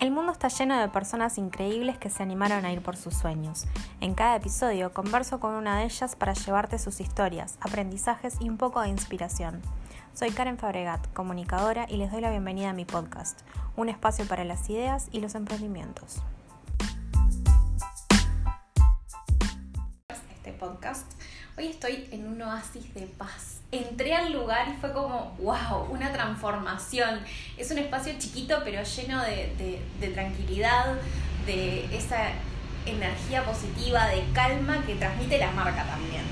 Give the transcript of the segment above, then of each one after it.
El mundo está lleno de personas increíbles que se animaron a ir por sus sueños. En cada episodio converso con una de ellas para llevarte sus historias, aprendizajes y un poco de inspiración. Soy Karen Fabregat, comunicadora, y les doy la bienvenida a mi podcast, un espacio para las ideas y los emprendimientos. Este podcast, hoy estoy en un oasis de paz entré al lugar y fue como, wow, una transformación. Es un espacio chiquito pero lleno de, tranquilidad, de esa energía positiva, de calma que transmite la marca también.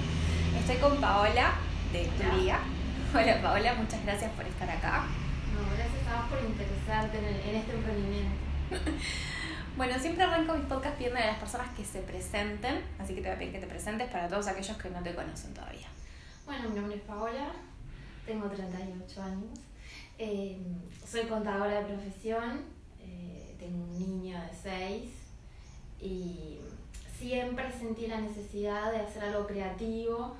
Estoy con Paola de Turía. Hola Paola, muchas gracias por estar acá. No, gracias a vos por interesarte en, este emprendimiento. Bueno, siempre arranco mis podcasts pidiendo a las personas que se presenten, así que te voy a pedir que te presentes para todos aquellos que no te conocen todavía. Bueno, mi nombre es Paola, tengo 38 años, eh, soy contadora de profesión, eh, tengo un niño de 6 y siempre sentí la necesidad de hacer algo creativo,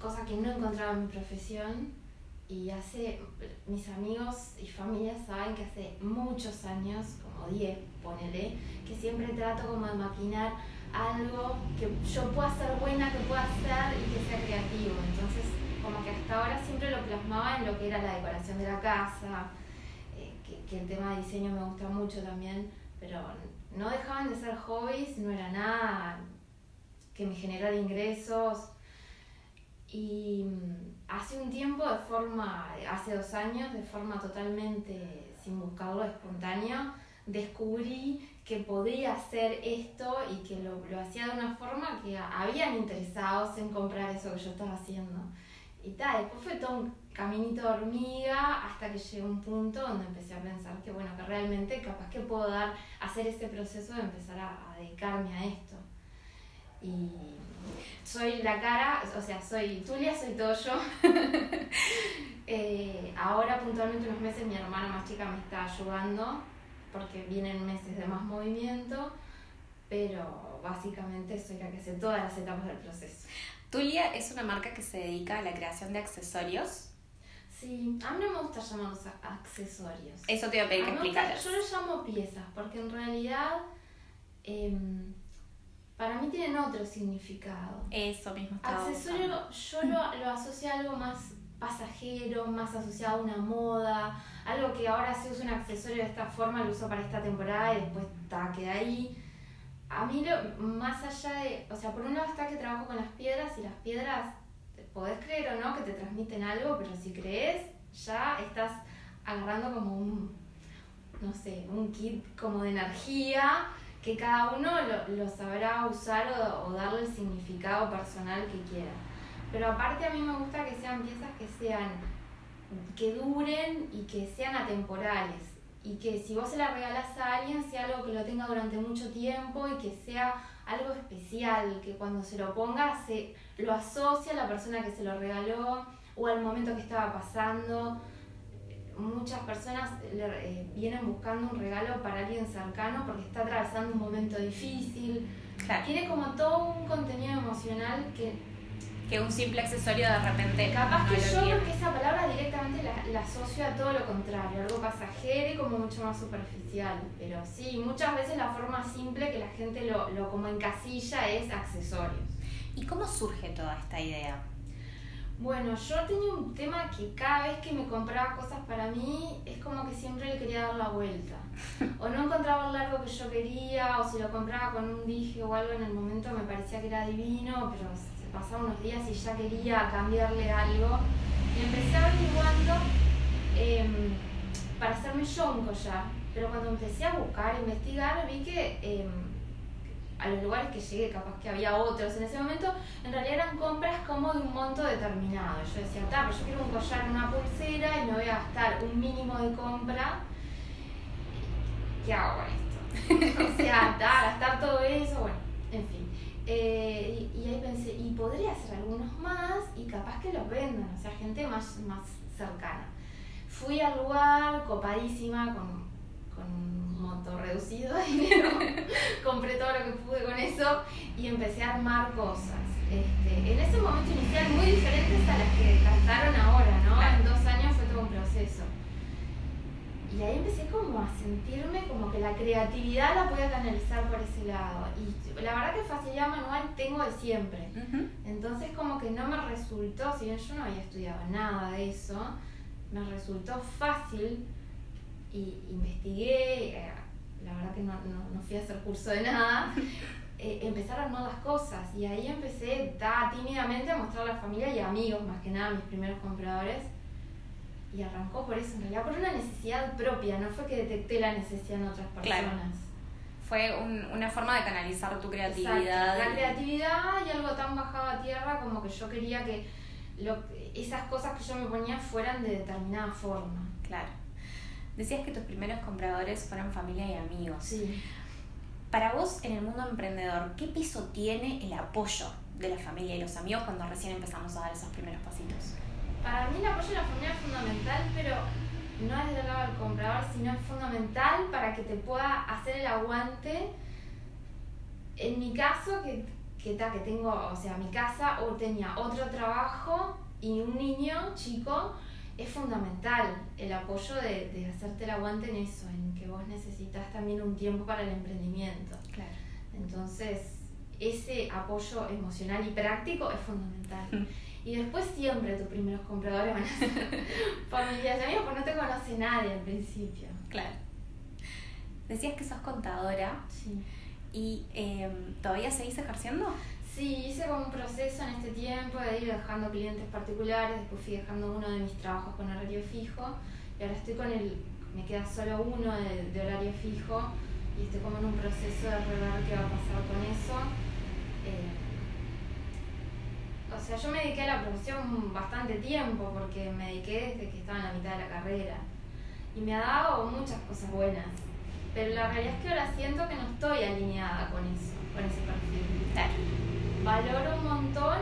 cosa que no encontraba en mi profesión. Y hace, mis amigos y familia saben que hace muchos años, como 10, ponele, que siempre trato como de maquinar algo que yo pueda ser buena, que pueda hacer y que sea creativo. Entonces, como que hasta ahora siempre lo plasmaba en lo que era la decoración de la casa, eh, que, el tema de diseño me gusta mucho también, pero no dejaban de ser hobbies, no era nada que me generara ingresos. Y mm, hace un tiempo, de forma, hace dos años, de forma totalmente sin buscarlo, espontánea, descubrí que podía hacer esto y que lo, lo, hacía de una forma que habían interesados en comprar eso que yo estaba haciendo. Y tal, después fue todo un caminito de hormiga hasta que llegó un punto donde empecé a pensar que bueno, que realmente capaz que puedo dar, hacer ese proceso de empezar a, dedicarme a esto. Y soy la cara, o sea, soy Tulia, soy todo yo. Eh, ahora puntualmente unos meses mi hermana más chica me está ayudando porque vienen meses de más movimiento, pero básicamente soy la que hace todas las etapas del proceso. Tulia es una marca que se dedica a la creación de accesorios. Sí, a mí no me gusta llamarlos accesorios. Eso te iba a pedir que explicaras. Yo los llamo piezas, porque en realidad em, para mí tienen otro significado. Eso mismo Accesorio yo lo, lo asocio a algo más pasajero, más asociado a una moda, algo que ahora se usa un accesorio de esta forma, lo uso para esta temporada y después está, queda ahí. A mí, lo, más allá de, o sea, por un lado está que trabajo con las piedras y las piedras, podés creer o no que te transmiten algo, pero si crees, ya estás agarrando como un, no sé, un kit como de energía que cada uno lo, lo sabrá usar o, o darle el significado personal que quiera. Pero aparte a mí me gusta que sean piezas que sean, que duren y que sean atemporales. Y que si vos se la regalás a alguien sea algo que lo tenga durante mucho tiempo y que sea algo especial, que cuando se lo ponga se lo asocia a la persona que se lo regaló o al momento que estaba pasando. Muchas personas eh, vienen buscando un regalo para alguien cercano porque está atravesando un momento difícil. Tiene como todo un contenido emocional que que un simple accesorio de repente. Capaz que yo creo que esa palabra directamente la, asocio a todo lo contrario, algo pasajero y como mucho más superficial. Pero sí, muchas veces la forma simple que la gente lo, lo como encasilla es accesorios. ¿Y cómo surge toda esta idea? Bueno, yo tenía un tema que cada vez que me compraba cosas para mí es como que siempre le quería dar la vuelta. O no encontraba el largo que yo quería, o si lo compraba con un dije o algo en el momento me parecía que era divino, pero pasaron unos días y ya quería cambiarle algo. Y empecé averiguando eh, para hacerme yo un collar. Pero cuando empecé a buscar, a investigar, vi que em, a los lugares que llegué, capaz que había otros en ese momento, en realidad eran compras como de un monto determinado. Yo decía, pero yo quiero un collar, una pulsera y me voy a gastar un mínimo de compra. ¿Qué hago con esto? o sea, gastar todo eso, bueno, en fin. Eh, y, ahí pensé, y podría hacer algunos más y capaz que los vendan, o sea, gente más, más cercana. Fui al lugar copadísima con, con un monto reducido de dinero, compré todo lo que pude con eso y empecé a armar cosas. Este, en ese momento inicial muy diferentes a las que cantaron ahora, ¿no? En dos años fue todo un proceso. Y ahí empecé como a sentirme como que la creatividad la podía canalizar por ese lado. Y la verdad que facilidad manual tengo de siempre. Entonces como que no me resultó, si bien yo no había estudiado nada de eso, me resultó fácil y investigué, eh, la verdad que no, no, fui a hacer curso de nada, eh, empezar a armar las cosas y ahí empecé da, tímidamente a mostrar a la familia y amigos, más que nada mis primeros compradores. Y arrancó por eso, en realidad por una necesidad propia, no fue que detecté la necesidad en otras personas. Fue una forma de canalizar tu creatividad. La creatividad y algo tan bajado a tierra como que yo quería que lo, esas cosas que yo me ponía fueran de determinada forma. Claro. Decías que tus primeros compradores fueron familia y amigos. Sí. Para vos, en el mundo emprendedor, ¿qué peso tiene el apoyo de la familia y los amigos cuando recién empezamos a dar esos primeros pasitos? Para mí el apoyo de la familia es fundamental, pero no es del lado del comprador, sino es fundamental para que te pueda hacer el aguante. En mi caso, que, que, que tengo, o sea, mi casa o tenía otro trabajo y un niño chico, es fundamental el apoyo de, de, hacerte el aguante en eso, en que vos necesitas también un tiempo para el emprendimiento. Claro. Entonces, ese apoyo emocional y práctico es fundamental. Mm. Y después siempre tus primeros compradores van a ser familias y amigos, porque no te conoce nadie al principio. Claro. Decías que sos contadora. Sí. ¿Y em, todavía seguís ejerciendo? Sí, hice como un proceso en este tiempo de ir dejando clientes particulares, después fui dejando uno de mis trabajos con horario fijo y ahora estoy con el, me queda solo uno de, horario fijo y estoy como en un proceso de rever qué va a pasar con eso. Eh, o sea, yo me dediqué a la profesión bastante tiempo porque me dediqué desde que estaba en la mitad de la carrera. Y me ha dado muchas cosas buenas, pero la realidad es que ahora siento que no estoy alineada con eso, con ese perfil. Valoro un montón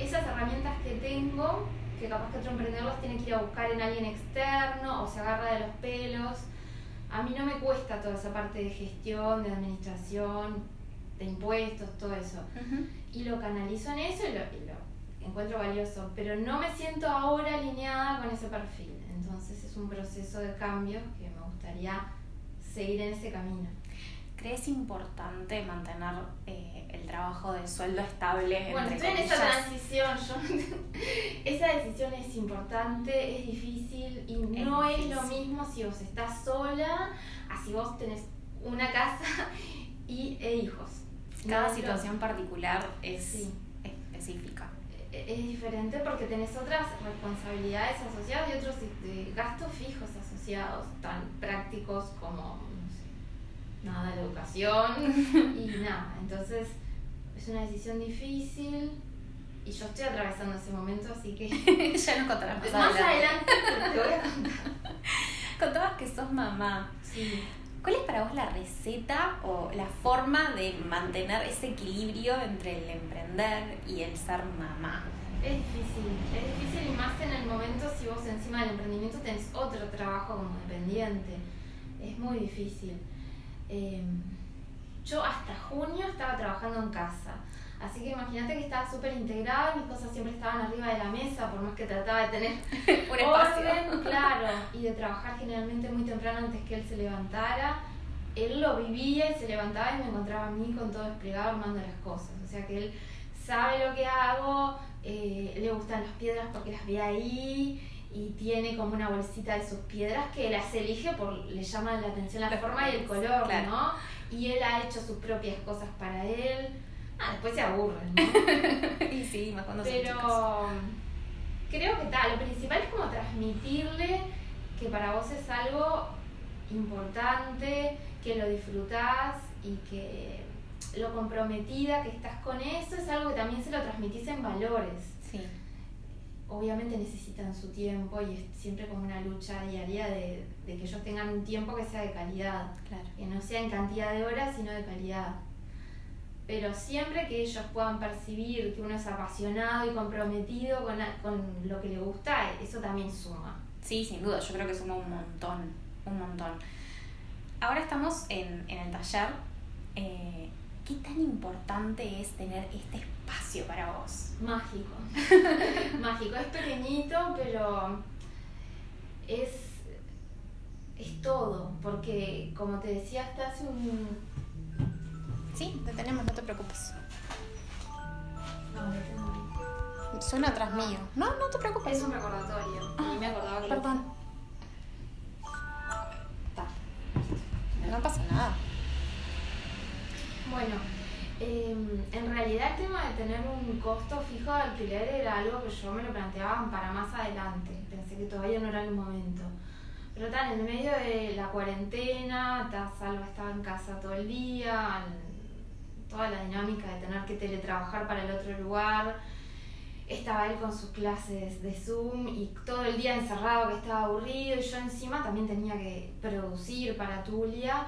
esas herramientas que tengo, que capaz que otro emprendedor las tiene que ir a buscar en alguien externo o se agarra de los pelos. A mí no me cuesta toda esa parte de gestión, de administración, de impuestos, todo eso. Y lo canalizo en eso y lo, lo encuentro valioso, pero no me siento ahora alineada con ese perfil. Entonces es un proceso de cambio que me gustaría seguir en ese camino. ¿Crees importante mantener eh, el trabajo de sueldo estable? Bueno, estoy en esa transición. esa decisión es importante, es difícil y no es lo mismo si vos estás sola, así vos tenés una casa y, e hijos. Cada situación particular es específica. E, es diferente porque tenés otras responsabilidades asociadas y otros este, gastos fijos asociados, tan prácticos como nada de educación y nada. Entonces es una decisión difícil y yo estoy atravesando ese momento, así que ya nos contarás más, más adelante. te voy a contar. Contabas que sos mamá. Sí. ¿Cuál es para vos la receta o la forma de mantener ese equilibrio entre el emprender y el ser mamá? Es difícil, es difícil y más en el momento si vos encima del emprendimiento tenés otro trabajo como dependiente. Es muy difícil. Em, yo hasta junio estaba trabajando en casa. Así que imagínate que estaba súper integrada, mis cosas siempre estaban arriba de la mesa, por más que trataba de tener un espacio. claro, y de trabajar generalmente muy temprano antes que él se levantara. Él lo vivía y se levantaba y me encontraba a mí con todo desplegado armando las cosas. O sea que él sabe lo que hago, eh, le gustan las piedras porque las ve ahí, y tiene como una bolsita de sus piedras que las elige por, le llama la atención la forma y el color, ¿no? Y él ha hecho sus propias cosas para él. Ah, después se aburren, ¿no? y sí, más cuando Pero creo que tal, lo principal es como transmitirle que para vos es algo importante, que lo disfrutás y que lo comprometida que estás con eso es algo que también se lo transmitís en valores. Sí obviamente necesitan su tiempo y es siempre como una lucha diaria de, que ellos tengan un tiempo que sea de calidad, claro. que no sea en cantidad de horas, sino de calidad. Pero siempre que ellos puedan percibir que uno es apasionado y comprometido con, con lo que le gusta, eso también suma. Sí, sin duda, yo creo que suma un montón, un montón. Ahora estamos en, en el taller. Eh, ¿Qué tan importante es tener este espacio para vos? Mágico. Mágico. Es pequeñito, pero es es todo, porque como te decía, hasta hace un... Sí, te tenemos, no te preocupes. No, no tengo... Suena atrás mío. No, no te preocupes. Es un recordatorio. A mí me acordaba que... lo- Perdón. No pasa nada. Bueno, eh, en realidad el tema de tener un costo fijo de alquiler era algo que yo me lo planteaba para más adelante. Pensé que todavía no era el momento. Pero tal, en medio de la cuarentena, ta, Salva estaba en casa todo el día, toda la dinámica de tener que teletrabajar para el otro lugar. Estaba él con sus clases de Zoom y todo el día encerrado que estaba aburrido y yo encima también tenía que producir para Tulia.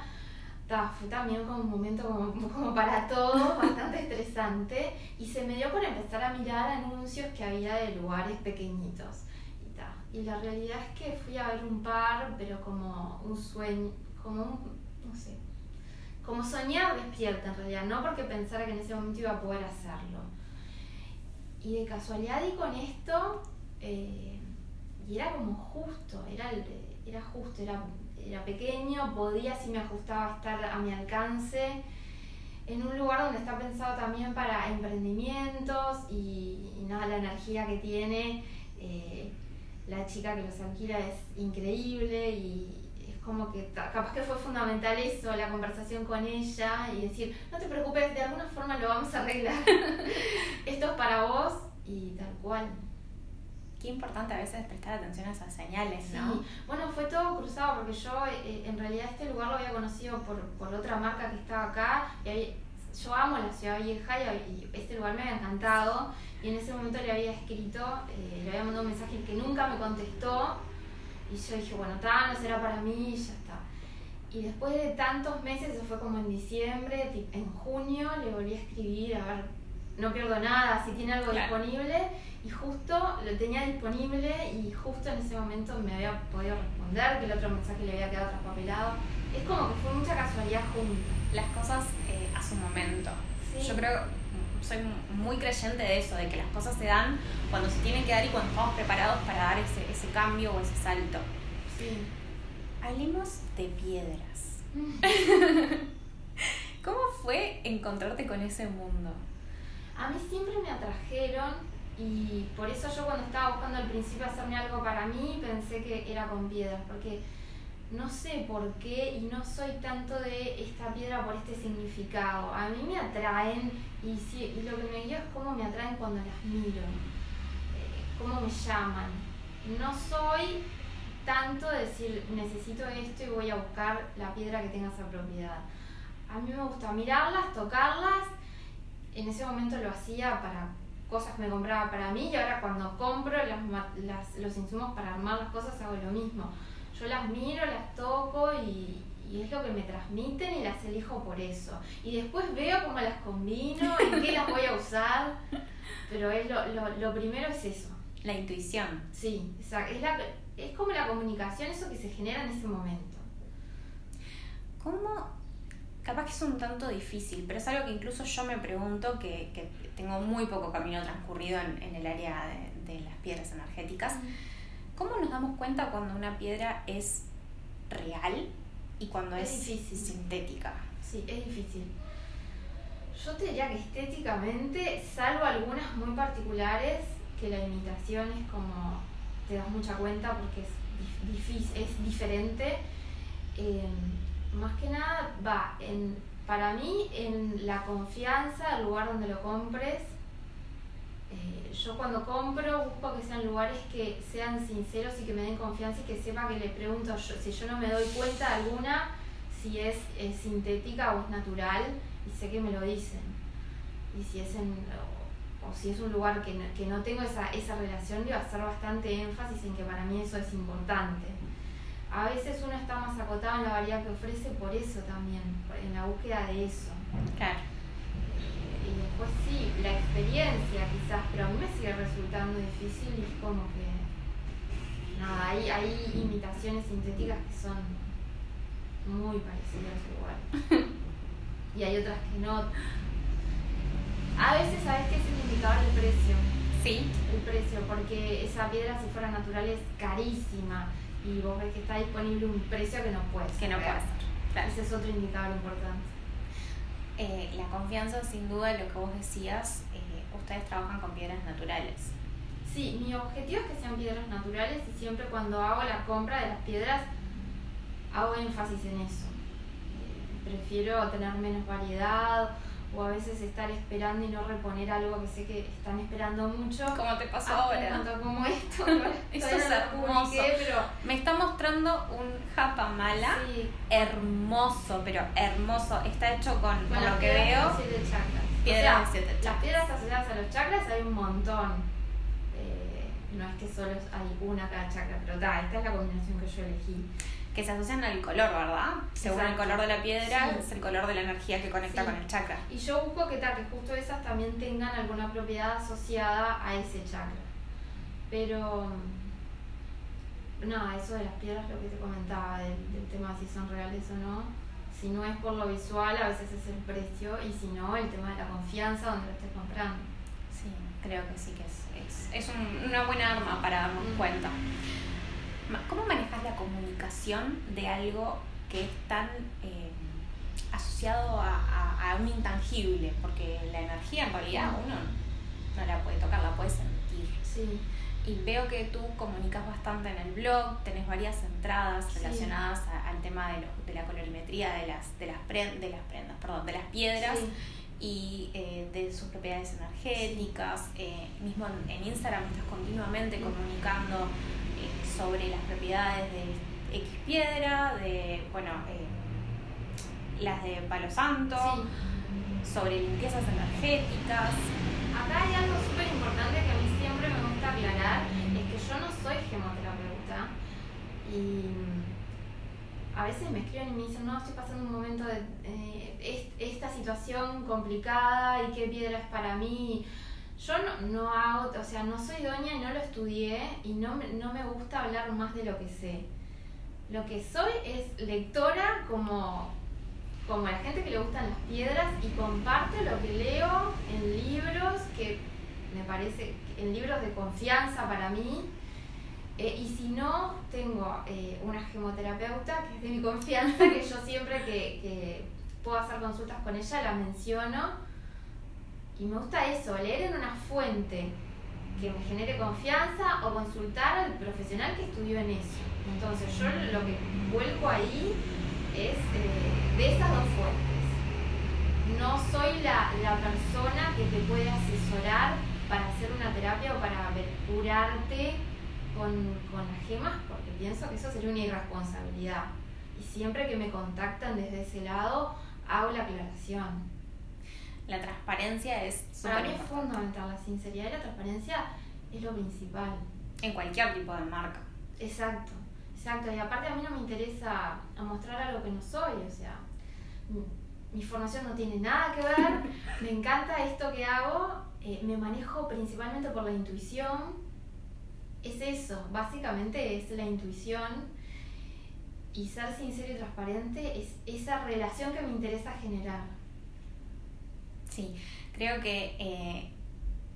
Fue también como un momento como, como para todos, bastante estresante y se me dio por empezar a mirar anuncios que había de lugares pequeñitos. Y, ta, y la realidad es que fui a ver un par, pero como un sueño, como un, no sé, como soñar despierta en realidad, no porque pensara que en ese momento iba a poder hacerlo. Y de casualidad di con esto, eh, y era como justo, era, era justo, era, era pequeño, podía si me ajustaba estar a mi alcance, en un lugar donde está pensado también para emprendimientos y, y nada, la energía que tiene, eh, la chica que los alquila es increíble y como que capaz que fue fundamental eso, la conversación con ella y decir, no te preocupes, de alguna forma lo vamos a arreglar. Esto es para vos y tal cual. Qué importante a veces prestar atención a esas señales, ¿no? Sí. Bueno, fue todo cruzado porque yo eh, en realidad este lugar lo había conocido por, por otra marca que estaba acá. Y había- yo amo la ciudad vieja y, y este lugar me había encantado. Y en ese momento le había escrito, eh, le había mandado un mensaje que nunca me contestó. Y yo dije, bueno, tal, no será para mí y ya está. Y después de tantos meses, eso fue como en diciembre, en junio, le volví a escribir, a ver, no pierdo nada, si tiene algo Claro. disponible. Y justo lo tenía disponible y justo en ese momento me había podido responder, que el otro mensaje le había quedado traspapelado. Es como que fue mucha casualidad junta. Las cosas eh, a su momento. Sí. Yo creo, soy muy creyente de eso, de que las cosas se dan cuando se tienen que dar y cuando estamos preparados para dar ese, ese cambio o ese salto. Sí. Hablemos de piedras. ¿Cómo fue encontrarte con ese mundo? A mí siempre me atrajeron y por eso yo cuando estaba buscando al principio hacerme algo para mí pensé que era con piedras, porque no sé por qué y no soy tanto de esta piedra por este significado. A mí me atraen y, y lo que me guía es cómo me atraen cuando las miro, eh, cómo me llaman. No soy tanto de decir necesito esto y voy a buscar la piedra que tenga esa propiedad. A mí me gusta mirarlas, tocarlas en ese momento lo hacía para cosas que me compraba para mí y ahora cuando compro las, las- los insumos para armar las cosas hago lo mismo. Yo las miro, las toco y, y es lo que me transmiten y las elijo por eso. Y después veo cómo las combino, en qué las voy a usar, pero es lo, lo, lo primero es eso. La intuición. Sí, exacto. Es, la, es como la comunicación, eso que se genera en ese momento. ¿Cómo? Capaz que es un tanto difícil, pero es algo que incluso yo me pregunto, que, que tengo muy poco camino transcurrido en, en el área de, de las piedras energéticas. ¿Cómo nos damos cuenta cuando una piedra es real y cuando Es es, difícil. sintética? Sí, es difícil. Yo te diría que estéticamente, salvo algunas muy particulares, que la imitación es como te das mucha cuenta porque es dif- difícil, es diferente. eh, más que nada va en, para mí en la confianza del lugar donde lo compres. Eh, yo cuando compro busco que sean lugares que sean sinceros y que me den confianza y que sepa que le pregunto yo, si yo no me doy cuenta alguna si es, sintética o es natural y sé que me lo dicen. Y si es en, o, o si es un lugar que no, que no tengo esa, esa relación, le voy a hacer bastante énfasis en que para mí eso es importante. A veces uno está más acotado en la variedad que ofrece por eso también, en la búsqueda de eso. Claro. Y después sí, la experiencia quizás, pero a mí me sigue resultando difícil y es como que. Nada, hay, hay imitaciones sintéticas que son muy parecidas igual. y hay otras que no. A veces, ¿sabes qué es el indicador del precio? Sí. El precio, porque esa piedra, si fuera natural, es carísima. y vos ves que está disponible un precio que no puede ser. Que no puede ser. Ese es otro indicador importante. Eh, la confianza, sin duda, lo que vos decías, eh, ustedes trabajan con piedras naturales. Sí, mi objetivo es que sean piedras naturales y siempre cuando hago la compra de las piedras hago énfasis en eso. Eh, prefiero tener menos variedad o a veces estar esperando y no reponer algo que sé que están esperando mucho. Como te pasó ahora. como esto. Eso es hermoso. pero me está mostrando un japamala hermoso, pero hermoso. Está hecho con, lo que veo. Piedras de siete chakras. Las piedras asociadas a los chakras hay un montón. No es que solo hay una cada chakra, pero da, esta es la combinación que yo elegí que se asocian al color, ¿verdad? Según el color de la piedra, es el color de la energía que conecta con el chakra. Y yo busco que, tal, que justo esas también tengan alguna propiedad asociada a ese chakra. Pero, nada, eso de las piedras, lo que te comentaba, del, tema de si son reales o no. Si no es por lo visual, a veces es el precio, y si no, el tema de la confianza donde lo estés comprando. Sí, creo que sí que es, es, es una buena arma para darnos cuenta. ¿Cómo manejas la comunicación de algo que es tan eh, asociado a, un intangible? Porque la energía en realidad uno no la puede tocar, la puede sentir. Sí. Y veo que tú comunicas bastante en el blog, tenés varias entradas relacionadas al tema de, de, la colorimetría de las, de las, de las prendas, perdón, de las piedras. Y eh, de sus propiedades energéticas. Eh, mismo en, Instagram estás continuamente comunicando sobre las propiedades de X piedra, de, bueno, eh, las de Palo Santo, sobre limpiezas energéticas. Acá hay algo súper importante que a mí siempre me gusta aclarar, es que yo no soy gemoterapeuta y a veces me escriben y me dicen, no, estoy pasando un momento de eh, esta situación complicada y qué piedra es para mí. Yo no, no, hago, o sea, no soy doña y no lo estudié y no, no me gusta hablar más de lo que sé. Lo que soy es lectora como, como la gente que le gustan las piedras y comparto lo que leo en libros que me parece, en libros de confianza para mí. Eh, y si no, tengo eh, una gemoterapeuta que es de mi confianza, que yo siempre que, que puedo hacer consultas con ella la menciono y me gusta eso, leer en una fuente que me genere confianza o consultar al profesional que estudió en eso. Entonces yo lo que vuelco ahí es eh, de esas dos fuentes. No soy la, persona que te puede asesorar para hacer una terapia o para curarte con, con las gemas, porque pienso que eso sería una irresponsabilidad. Y siempre que me contactan desde ese lado, hago la aclaración la transparencia es Para mí es fundamental, la sinceridad y la transparencia es lo principal. En cualquier tipo de marca. Exacto, exacto. Y aparte a mí no me interesa mostrar algo que no soy, o sea, mi, formación no tiene nada que ver, me encanta esto que hago, eh, me manejo principalmente por la intuición. Es eso, básicamente es la intuición y ser sincero y transparente es esa relación que me interesa generar. Sí, creo que eh,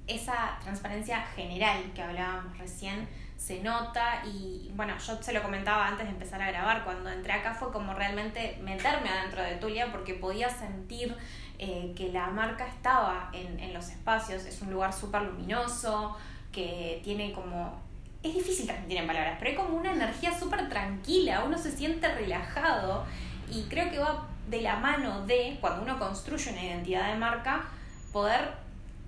esa transparencia general que hablábamos recién se nota y bueno, yo se lo comentaba antes de empezar a grabar, cuando entré acá fue como realmente meterme adentro de Tulia porque podía sentir eh, que la marca estaba en, en los espacios, es un lugar súper luminoso, que tiene como es difícil transmitir en palabras, pero hay como una energía súper tranquila, uno se siente relajado y creo que va de la mano de, cuando uno construye una identidad de marca, poder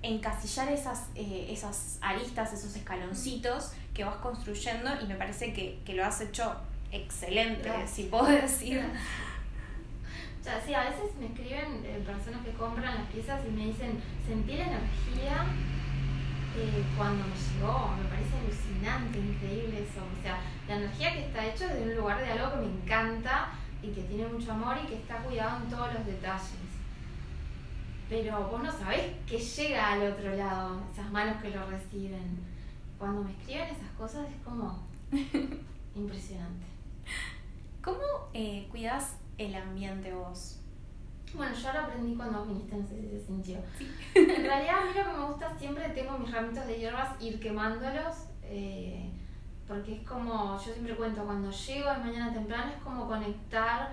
encasillar esas, eh, esas aristas, esos escaloncitos que vas construyendo y me parece que, lo has hecho excelente, si puedo decir. O sea, sí, a veces me escriben eh, personas que compran las piezas y me dicen, sentí la energía eh, cuando me llegó, me parece alucinante, increíble eso. O sea, la energía que está hecho es de un lugar de algo que me encanta y que tiene mucho amor y que está cuidado en todos los detalles. Pero vos no sabés que llega al otro lado, esas manos que lo reciben. Cuando me escriben esas cosas es como impresionante. ¿Cómo eh, cuidas el ambiente vos? Bueno, yo lo aprendí cuando viniste, no sé si se sintió. En realidad, a mí lo que me gusta siempre tengo mis ramitos de hierbas, ir quemándolos. Eh, porque es como, yo siempre cuento, cuando llego de mañana temprano es como conectar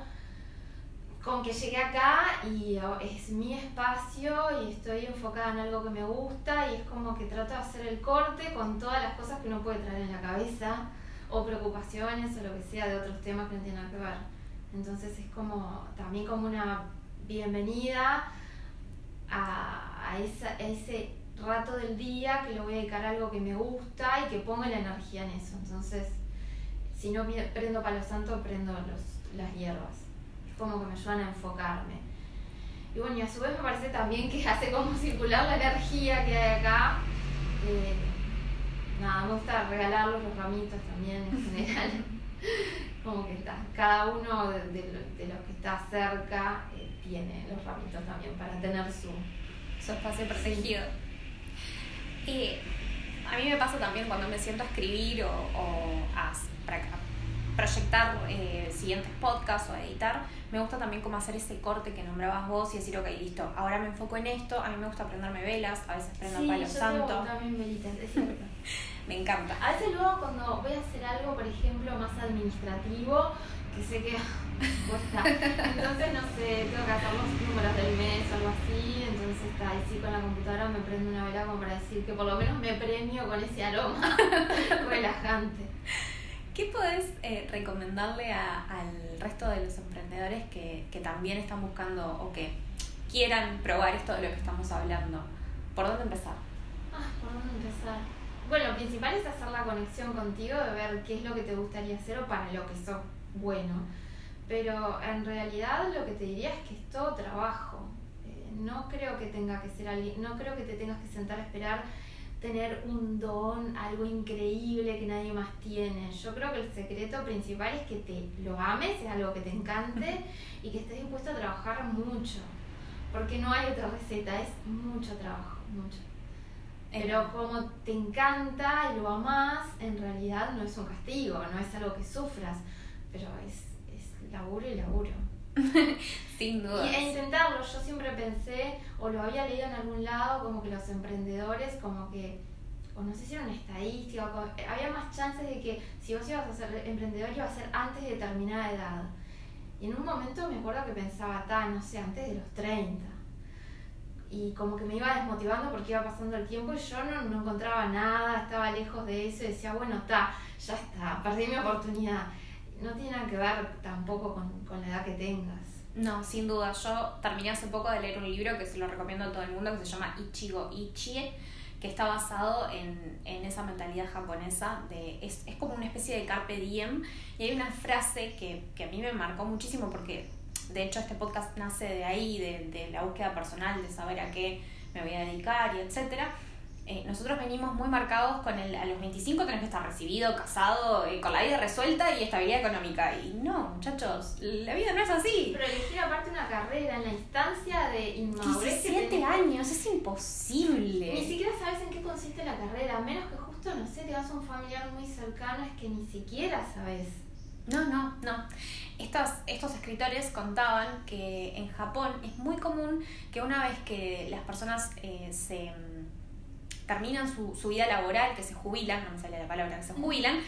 con que llegué acá y es mi espacio y estoy enfocada en algo que me gusta y es como que trato de hacer el corte con todas las cosas que uno puede traer en la cabeza o preocupaciones o lo que sea de otros temas que no tienen nada que ver. Entonces es como también como una bienvenida a, a, esa, a ese rato del día que lo voy a dedicar a algo que me gusta y que ponga la energía en eso. Entonces, si no prendo palo santo, prendo los, las hierbas. Es como que me ayudan a enfocarme. Y bueno, y a su vez me parece también que hace como circular la energía que hay acá. Eh, nada, me gusta regalarlos los ramitos también en general. como que está, cada uno de, los que está cerca eh, tiene los ramitos también para tener su, su espacio protegido. Y a mí me pasa también cuando me siento a escribir o, a, proyectar eh, siguientes podcasts o a editar, me gusta también como hacer ese corte que nombrabas vos y decir, ok, listo, ahora me enfoco en esto, a mí me gusta prenderme velas, a veces prendo sí, palo santo. también velitas, es cierto. me encanta. A veces luego cuando voy a hacer algo, por ejemplo, más administrativo, que sé que cuesta. Entonces, no sé, tengo que hacer los números del mes o algo así. Entonces, está ahí sí con la computadora me prendo una vela como para decir que por lo menos me premio con ese aroma relajante. ¿Qué podés eh, recomendarle a, al resto de los emprendedores que, que también están buscando o que quieran probar esto de lo que estamos hablando? ¿Por dónde empezar? Ah, ¿por dónde empezar? Bueno, lo principal es hacer la conexión contigo, de ver qué es lo que te gustaría hacer o para lo que sos bueno. Pero en realidad lo que te diría es que es todo trabajo. Eh, no creo que tenga que ser alguien, no creo que te tengas que sentar a esperar tener un don, algo increíble que nadie más tiene. Yo creo que el secreto principal es que te lo ames, es algo que te encante y que estés dispuesto a trabajar mucho. Porque no hay otra receta, es mucho trabajo, mucho. Pero como te encanta y lo amas, en realidad no es un castigo, no es algo que sufras pero es, es laburo y laburo. Sin duda. Y e intentarlo, yo siempre pensé, o lo había leído en algún lado, como que los emprendedores, como que, o no sé si era una estadística, había más chances de que si vos ibas a ser emprendedor iba a ser antes de determinada edad. Y en un momento me acuerdo que pensaba, ta, no sé, antes de los 30. Y como que me iba desmotivando porque iba pasando el tiempo y yo no, no encontraba nada, estaba lejos de eso y decía, bueno, está, ya está, perdí mi oportunidad no tiene nada que ver tampoco con, la edad que tengas. No, sin duda. Yo terminé hace poco de leer un libro que se lo recomiendo a todo el mundo que se llama Ichigo Ichie, que está basado en, esa mentalidad japonesa. De, es, como una especie de carpe diem. Y hay una frase que, a mí me marcó muchísimo porque, de hecho, este podcast nace de ahí, de, de la búsqueda personal, de saber a qué me voy a dedicar y etcétera eh, nosotros venimos muy marcados con el a los 25 tenés que estar recibido, casado, eh, con la vida resuelta y estabilidad económica. Y no, muchachos, la vida no es así. Pero elegir aparte una carrera en la instancia de inmadurez. 17 años, es imposible. Ni siquiera sabes en qué consiste la carrera, a menos que justo, no sé, te vas a un familiar muy cercano, es que ni siquiera sabes. No, no, no. Estos, estos escritores contaban que en Japón es muy común que una vez que las personas eh, se terminan su, su vida laboral, que se jubilan, no me sale la palabra, que se jubilan,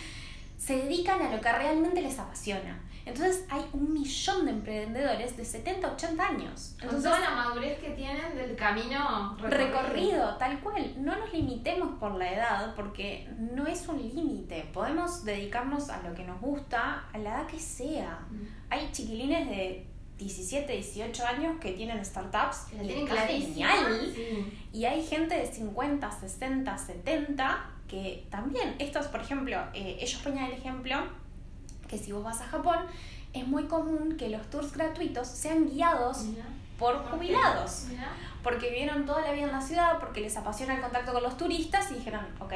se dedican a lo que realmente les apasiona. Entonces hay un millón de emprendedores de 70, 80 años. Con toda la madurez que tienen del camino recorrido. tal cual. No nos limitemos por la edad porque no es un límite. Podemos dedicarnos a lo que nos gusta a la edad que sea. Mm. Hay chiquilines de 17, 18 años que tienen startups y tienen genial. Y hay gente de 50, 60, 70 que también, estos, por ejemplo, eh, ellos ponían el ejemplo que si vos vas a Japón, es muy común que los tours gratuitos sean guiados por jubilados. Porque vivieron toda la vida en la ciudad, porque les apasiona el contacto con los turistas y dijeron, ok,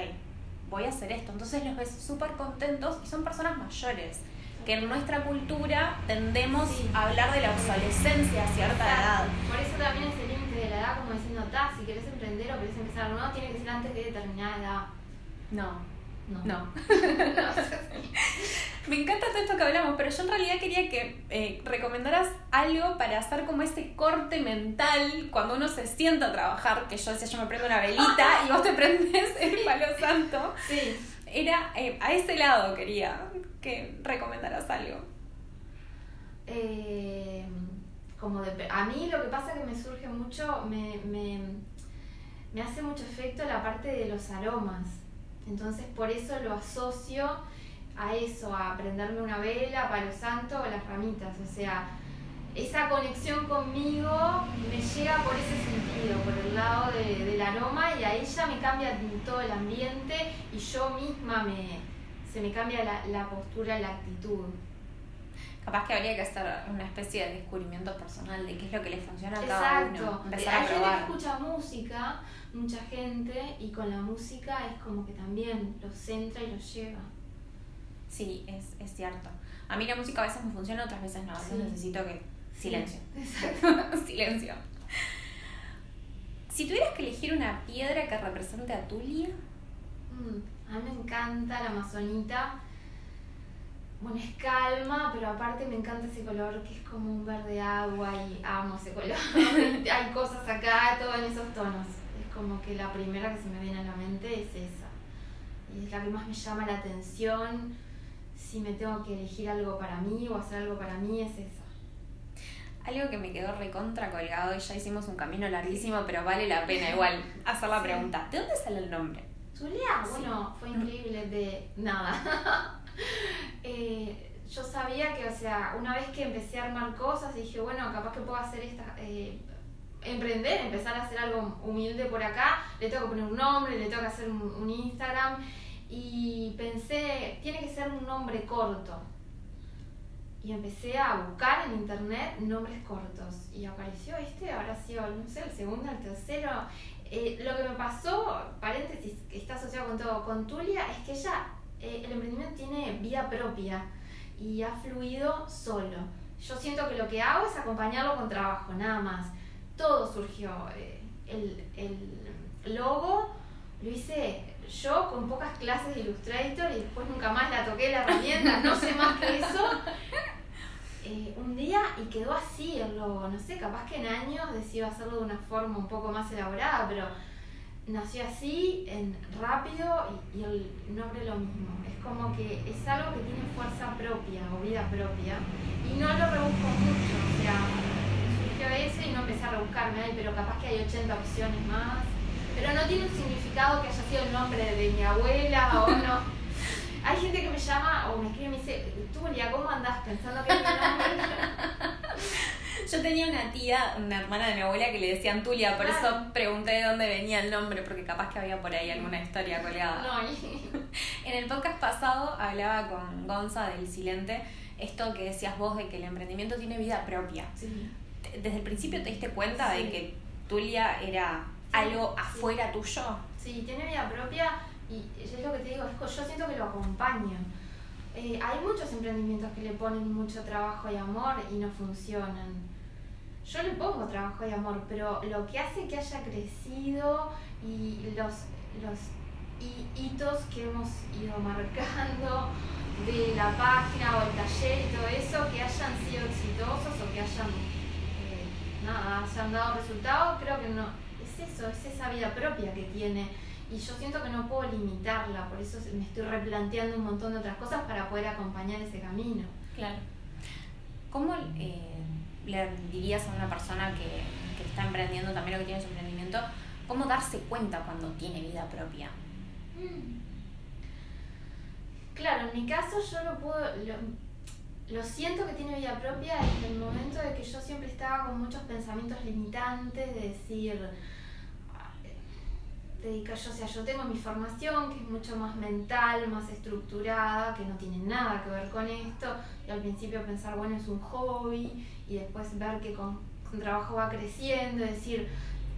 voy a hacer esto. Entonces los ves súper contentos y son personas mayores que en nuestra cultura tendemos a hablar de la obsolescencia a cierta edad. Por eso también ese límite de la edad, como diciendo, si querés emprender o querés empezar nuevo, tiene que ser antes de determinada edad. No. No. no. Me encanta todo esto que hablamos, pero yo en realidad quería que eh, recomendaras algo para hacer como ese corte mental cuando uno se sienta a trabajar, que yo decía, yo me prendo una velita y vos te prendes el palo santo. Sí era eh, a ese lado quería que recomendaras algo. Eh, como de, a mí lo que pasa que me surge mucho, me, me, me hace mucho efecto la parte de los aromas. Entonces por eso lo asocio a eso, a prenderme una vela, palo santo o las ramitas. O sea, esa conexión conmigo me llega por ese sentido, por el lado de, del aroma y a ella me cambia todo el ambiente y yo misma me, se me cambia la, la postura, la actitud. Capaz que habría que hacer una especie de descubrimiento personal de qué es lo que le funciona a cada Exacto. uno. Hay gente que escucha música, mucha gente, y con la música es como que también los centra y los lleva. Sí, es, es cierto. A mí la música a veces me funciona, otras veces no. A veces Sí. necesito que... Silencio. Exacto. Silencio. Si tuvieras que elegir una piedra que represente a Tulia, Mm, a mí me encanta la amazonita. Bueno, es calma, pero aparte me encanta ese color que es como un verde agua y amo ese color. Hay cosas acá, todo en esos tonos. Es como que la primera que se me viene a la mente es esa. Y es la que más me llama la atención. Si me tengo que elegir algo para mí o hacer algo para mí, es esa. Algo que me quedó recontra colgado y ya hicimos un camino larguísimo, pero vale la pena igual hacer la pregunta. ¿De dónde sale el nombre? Zulia, Sí. bueno, fue increíble de nada. Eh, yo sabía que, o sea, una vez que empecé a armar cosas, dije, bueno, capaz que puedo hacer esta, eh, emprender, empezar a hacer algo humilde por acá, le tengo que poner un nombre, le tengo que hacer un, un Instagram y pensé, tiene que ser un nombre corto. Y empecé a buscar en internet nombres cortos y apareció este, ahora sí, no sé, el segundo, el tercero. Eh, lo que me pasó, paréntesis, que está asociado con todo, con Tulia, es que ella, eh, el emprendimiento tiene vida propia y ha fluido solo. Yo siento que lo que hago es acompañarlo con trabajo, nada más. Todo surgió. eh, el, el logo lo hice yo con pocas clases de Illustrator y después nunca más la toqué la herramienta, no sé más que eso. Eh, un día y quedó así el logo, no sé, capaz que en años decido hacerlo de una forma un poco más elaborada, pero nació así, en rápido y, y el nombre lo mismo. Es como que es algo que tiene fuerza propia o vida propia y no lo rebusco mucho, o sea, surgió ese y no empecé a rebuscarme, "Ay, pero capaz que hay 80 opciones más. Pero no tiene un significado que haya sido el nombre de mi abuela o no. Hay gente que me llama o me escribe y me dice, Tulia, ¿cómo andás? Pensando que es mi nombre. Yo tenía una tía, una hermana de mi abuela que le decían Tulia, por Claro. eso pregunté de dónde venía el nombre, porque capaz que había por ahí alguna historia colgada. No, y- En el podcast pasado hablaba con Gonza del Silente, esto que decías vos de que el emprendimiento tiene vida propia. sí. Desde el principio te diste cuenta de que Tulia era algo afuera tuyo. Sí, tiene vida propia y es lo que te digo, yo siento que lo acompaño. Eh, hay muchos emprendimientos que le ponen mucho trabajo y amor y no funcionan. Yo le pongo trabajo y amor, pero lo que hace que haya crecido y los, los hi- hitos que hemos ido marcando de la página o el taller y todo eso, que hayan sido exitosos o que hayan, eh, nada, hayan dado resultados, creo que no. Es eso, es esa vida propia que tiene. Y yo siento que no puedo limitarla, por eso me estoy replanteando un montón de otras cosas para poder acompañar ese camino. Claro. ¿Cómo eh, le dirías a una persona que, que está emprendiendo también o que tiene su emprendimiento, cómo darse cuenta cuando tiene vida propia? Claro, en mi caso yo lo puedo, lo, lo siento que tiene vida propia en el momento de que yo siempre estaba con muchos pensamientos limitantes, de decir, dedicar yo, o sea, yo tengo mi formación que es mucho más mental, más estructurada, que no tiene nada que ver con esto, y al principio pensar, bueno, es un hobby, y después ver que con, con trabajo va creciendo, decir,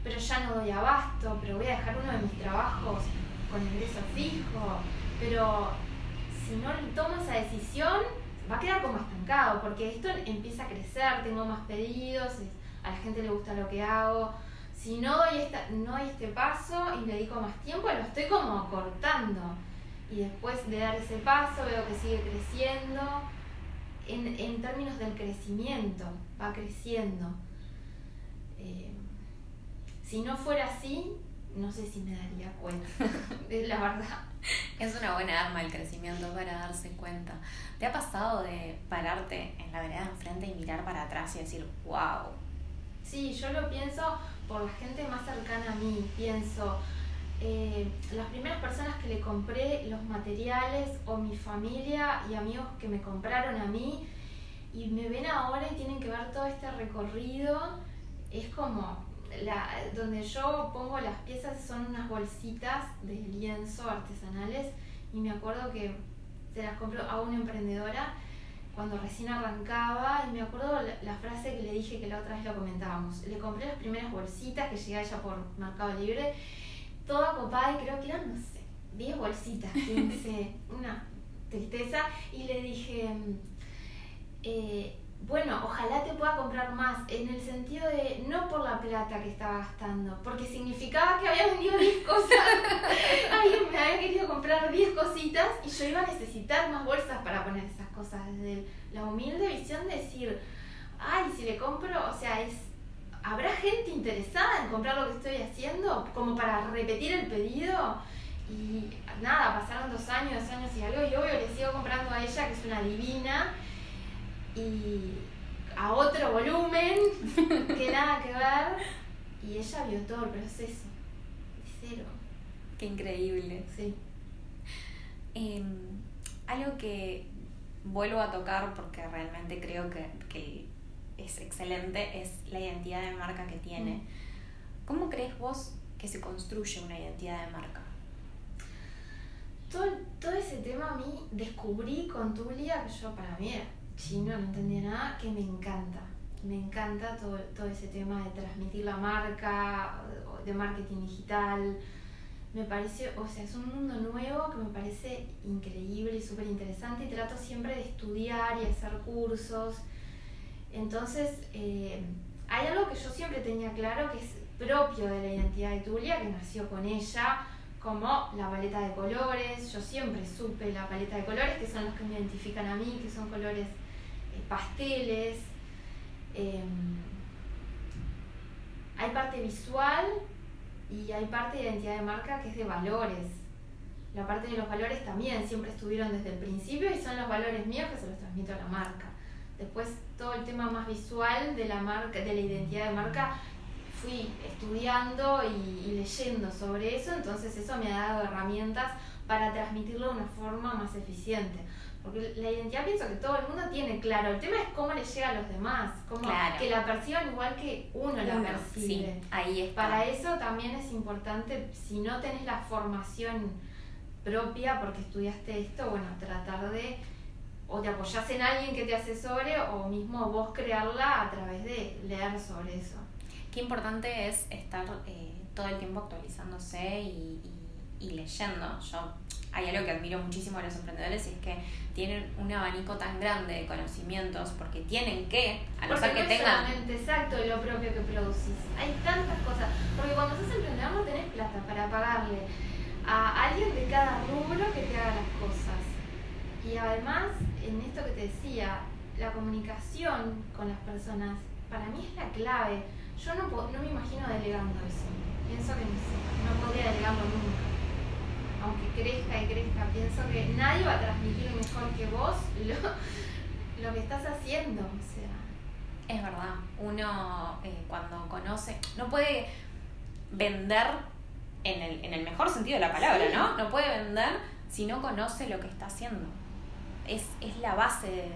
pero ya no doy abasto, pero voy a dejar uno de mis trabajos con ingreso fijo, pero si no tomo esa decisión, va a quedar como estancado, porque esto empieza a crecer, tengo más pedidos, a la gente le gusta lo que hago. Si no doy, esta, no doy este paso y le dedico más tiempo, lo estoy como cortando. Y después de dar ese paso veo que sigue creciendo. En, en términos del crecimiento, va creciendo. Eh, si no fuera así, no sé si me daría cuenta, es la verdad. Es una buena arma el crecimiento para darse cuenta. ¿Te ha pasado de pararte en la vereda enfrente y mirar para atrás y decir, wow? Sí, yo lo pienso por la gente más cercana a mí. Pienso, eh, las primeras personas que le compré los materiales o mi familia y amigos que me compraron a mí y me ven ahora y tienen que ver todo este recorrido, es como la, donde yo pongo las piezas son unas bolsitas de lienzo artesanales y me acuerdo que se las compró a una emprendedora cuando recién arrancaba y me acuerdo la, frase que le dije que la otra vez lo comentábamos. Le compré las primeras bolsitas que llegué allá por Mercado Libre, toda copada y creo que eran, no sé, 10 bolsitas, 15, una tristeza y le dije... Eh, bueno, ojalá te pueda comprar más, en el sentido de no por la plata que estaba gastando, porque significaba que había vendido 10 cosas. Alguien me había querido comprar 10 cositas y yo iba a necesitar más bolsas para poner esas cosas. Desde la humilde visión de decir, ay, si le compro, o sea, es ¿habrá gente interesada en comprar lo que estoy haciendo? Como para repetir el pedido. Y nada, pasaron dos años, dos años y algo, y obvio le sigo comprando a ella, que es una divina y a otro volumen que nada que ver y ella vio todo el proceso cero qué increíble sí em, algo que vuelvo a tocar porque realmente creo que, es excelente es la identidad de marca que tiene. Mm. ¿Cómo crees vos que se construye una identidad de marca? Todo, todo ese tema a mí descubrí con Tulia, que yo para mí chino, no entendía nada, que me encanta. Me encanta todo, todo ese tema de transmitir la marca, de marketing digital. Me parece, o sea, es un mundo nuevo que me parece increíble y súper interesante y trato siempre de estudiar y hacer cursos. Entonces, eh, hay algo que yo siempre tenía claro que es propio de la identidad de Tulia, que nació con ella, como la paleta de colores. Yo siempre supe la paleta de colores, que son los que me identifican a mí, que son colores pasteles. Em, hay parte visual y hay parte de identidad de marca que es de valores. La parte de los valores también siempre estuvieron desde el principio y son los valores míos que se los transmito a la marca. Después todo el tema más visual de la marca, de la identidad de marca, fui estudiando y, y leyendo sobre eso, entonces eso me ha dado herramientas para transmitirlo de una forma más eficiente. Porque la identidad pienso que todo el mundo tiene claro. El tema es cómo le llega a los demás. Cómo que la perciban igual que uno, la percibe. ahí está. Para eso también es importante, si no tenés la formación propia porque estudiaste esto, bueno, tratar de o te apoyas en alguien que te asesore o mismo vos crearla a través de leer sobre eso. Qué importante es estar eh, todo el tiempo actualizándose y, y, y leyendo. Yo hay algo que admiro muchísimo a los emprendedores y es que tienen un abanico tan grande de conocimientos porque tienen que, a no ser que tengan. exacto lo propio que producís. Hay tantas cosas. Porque cuando sos emprendedor no tenés plata para pagarle a alguien de cada rubro que te haga las cosas. Y además, en esto que te decía, la comunicación con las personas, para mí es la clave. Yo no, no me imagino delegando eso. Pienso que no, no podría delegarlo nunca aunque crezca y crezca, pienso que nadie va a transmitir mejor que vos lo, que estás haciendo. O sea. Es verdad, uno eh, cuando conoce, no puede vender en el, en el mejor sentido de la palabra, ¿no? No puede vender si no conoce lo que está haciendo. Es, es la base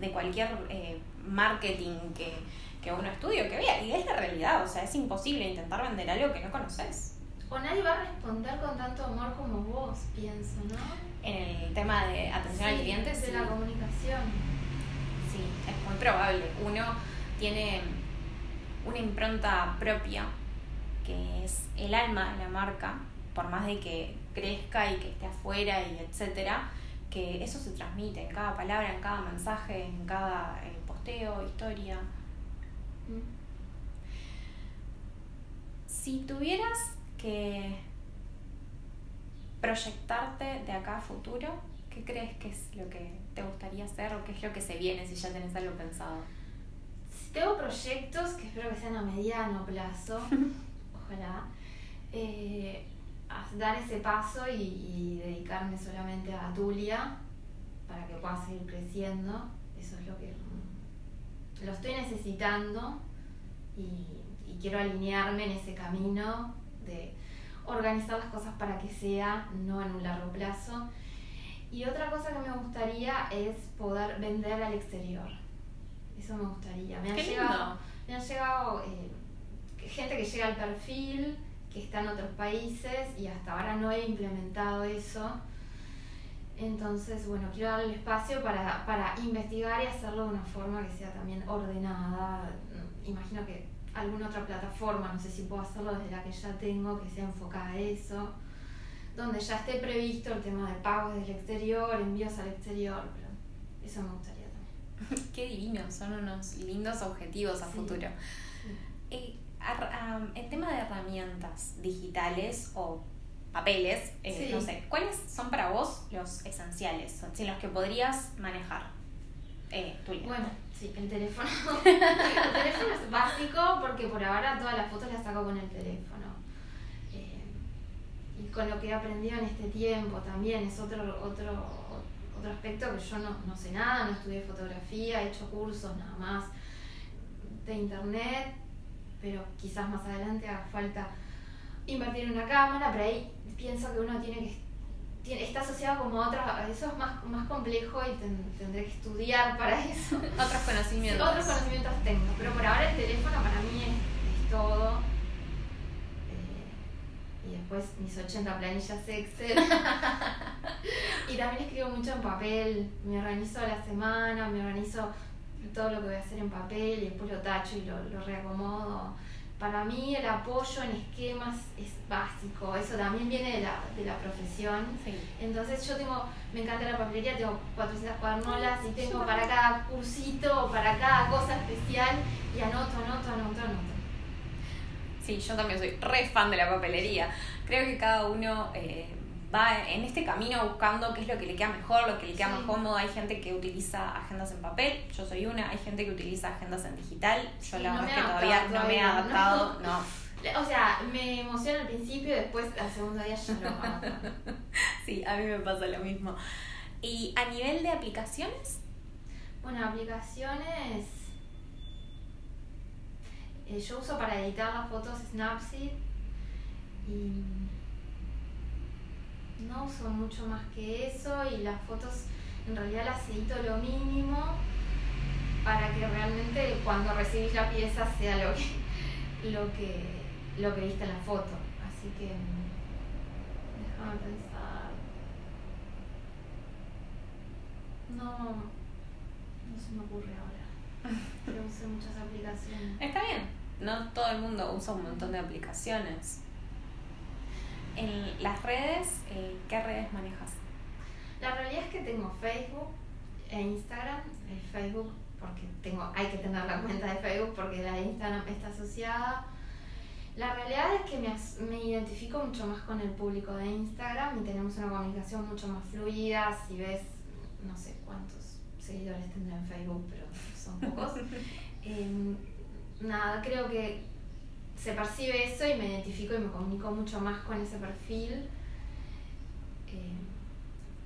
de, cualquier eh, marketing que, que uno estudie o que vea. Y es la realidad, o sea, es imposible intentar vender algo que no conoces o nadie va a responder con tanto amor como vos, pienso, ¿no? En el tema de atención al cliente. De la comunicación. Sí, es muy probable. Uno tiene una impronta propia, que es el alma de la marca, por más de que crezca y que esté afuera y etcétera, que eso se transmite en cada palabra, en cada mensaje, en cada eh, posteo, historia. Mm. Si tuvieras que proyectarte de acá a futuro, ¿qué crees que es lo que te gustaría hacer o qué es lo que se viene si ya tenés algo pensado? tengo proyectos que espero que sean a mediano plazo, ojalá. Eh, dar ese paso y, y, dedicarme solamente a Tulia para que pueda seguir creciendo. Eso es lo que lo estoy necesitando y, y quiero alinearme en ese camino de organizar las cosas para que sea no en un largo plazo. Y otra cosa que me gustaría es poder vender al exterior. Eso me gustaría. Me han llegado, me han llegado eh, gente que llega al perfil, que está en otros países y hasta ahora no he implementado eso. Entonces, bueno, quiero darle espacio para, para investigar y hacerlo de una forma que sea también ordenada. Imagino que alguna otra plataforma, no sé si puedo hacerlo desde la que ya tengo, que sea enfocada a eso, donde ya esté previsto el tema de pagos del exterior, envíos al exterior, pero eso me gustaría también. Qué divino, son unos lindos objetivos a futuro. Eh, el tema de herramientas digitales o papeles, eh, no sé, ¿cuáles son para vos los esenciales, sin los que podrías manejar? Eh, bueno, sí, el teléfono. el teléfono es básico porque por ahora todas las fotos las saco con el teléfono. Eh, y con lo que he aprendido en este tiempo también es otro, otro, otro aspecto que yo no, no sé nada, no estudié fotografía, he hecho cursos nada más de internet, pero quizás más adelante haga falta invertir en una cámara, pero ahí pienso que uno tiene que está asociado como a otras, eso es más, más complejo y tendré que estudiar para eso. otros conocimientos. otros conocimientos tengo, pero por ahora el teléfono para mí es, todo. Eh, y después mis 80 planillas Excel. y también escribo mucho en papel, me organizo la semana, me organizo todo lo que voy a hacer en papel y después lo tacho y lo, lo reacomodo para mí el apoyo en esquemas es básico, eso también viene de la, de la profesión. Entonces yo tengo, me encanta la papelería, tengo 400 cuadernolas y tengo para cada cursito, para cada cosa especial y anoto, anoto, anoto, anoto. Sí, yo también soy re fan de la papelería. Creo que cada uno eh, va en este camino buscando qué es lo que le queda mejor, lo que le queda más cómodo. Hay gente que utiliza agendas en papel, yo soy una, hay gente que utiliza agendas en digital. Yo la verdad es que todavía no me he adaptado, no. O sea, me emociona al principio y después al segundo día ya hago. sí, a mí me pasa lo mismo. ¿Y a nivel de aplicaciones? Bueno, aplicaciones. Eh, yo uso para editar las fotos Snapseed y no uso mucho más que eso y las fotos en realidad las edito lo mínimo para que realmente cuando recibís la pieza sea lo que, lo que, lo que viste en la foto. Así que déjame pensar. No, no se me ocurre ahora. Pero usé muchas aplicaciones. Está bien. No todo el mundo usa un montón de aplicaciones en las redes, eh, ¿qué redes manejas? La realidad es que tengo Facebook e Instagram. El Facebook, porque tengo, hay que tener la cuenta de Facebook porque la Instagram está asociada. La realidad es que me, me identifico mucho más con el público de Instagram y tenemos una comunicación mucho más fluida. Si ves, no sé cuántos seguidores tendrá en Facebook, pero son pocos. Em, nada, creo que se percibe eso y me identifico y me comunico mucho más con ese perfil. Eh,